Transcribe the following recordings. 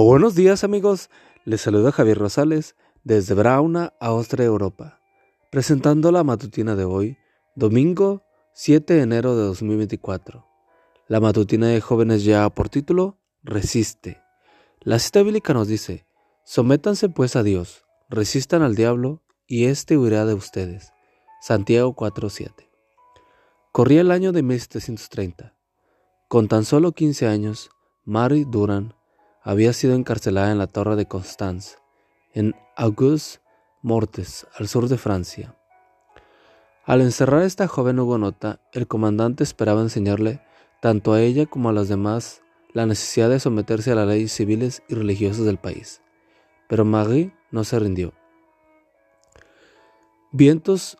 Buenos días amigos, les saluda Javier Rosales desde Brauna, Austria, Europa, presentando la matutina de hoy, domingo 7 de enero de 2024. La matutina de jóvenes ya por título, Resiste. La cita bíblica nos dice, Sométanse pues a Dios, resistan al diablo, y éste huirá de ustedes. Santiago 4:7. Corría el año de 1730. Con tan solo 15 años, Mary Duran había sido encarcelada en la torre de Constance, en Auguste Mortes, al sur de Francia. Al encerrar a esta joven hugonota, el comandante esperaba enseñarle, tanto a ella como a los demás, la necesidad de someterse a las leyes civiles y religiosas del país. Pero Marie no se rindió. Vientos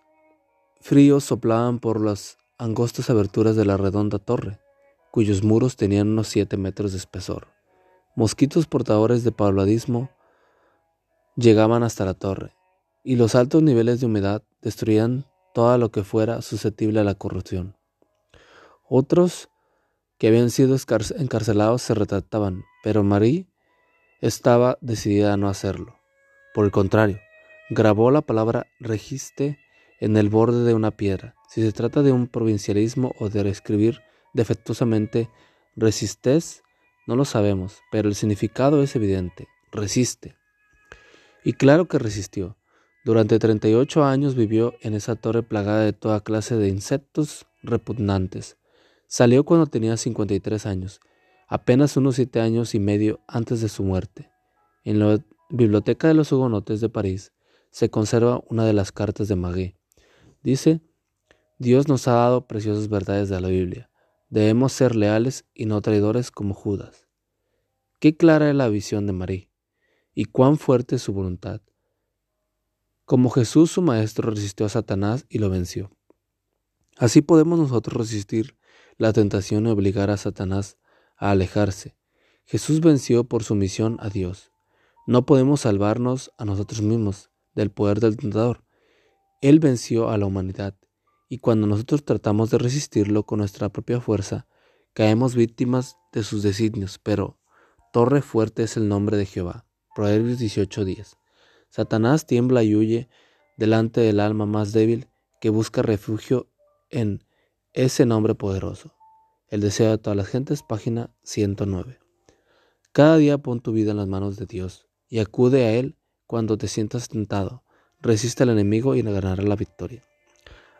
fríos soplaban por las angostas aberturas de la redonda torre, cuyos muros tenían unos siete metros de espesor. Mosquitos portadores de paludismo llegaban hasta la torre, y los altos niveles de humedad destruían todo lo que fuera susceptible a la corrupción. Otros que habían sido encarcelados se retrataban, pero Marie estaba decidida a no hacerlo. Por el contrario, grabó la palabra registe en el borde de una piedra. Si se trata de un provincialismo o de reescribir defectuosamente resistes, no lo sabemos, pero el significado es evidente, resiste. Y claro que resistió. Durante 38 años vivió en esa torre plagada de toda clase de insectos repugnantes. Salió cuando tenía 53 años, apenas unos siete años y medio antes de su muerte. En la biblioteca de los hugonotes de París se conserva una de las cartas de Maguet. Dice, Dios nos ha dado preciosas verdades de la Biblia. Debemos ser leales y no traidores como Judas. Qué clara es la visión de María y cuán fuerte es su voluntad. Como Jesús su Maestro resistió a Satanás y lo venció. Así podemos nosotros resistir la tentación y obligar a Satanás a alejarse. Jesús venció por su misión a Dios. No podemos salvarnos a nosotros mismos del poder del tentador. Él venció a la humanidad y cuando nosotros tratamos de resistirlo con nuestra propia fuerza, caemos víctimas de sus designios, pero torre fuerte es el nombre de Jehová. Proverbios 18:10. Satanás tiembla y huye delante del alma más débil que busca refugio en ese nombre poderoso. El deseo de todas las gentes, página 109. Cada día pon tu vida en las manos de Dios y acude a Él cuando te sientas tentado. Resiste al enemigo y le ganará la victoria.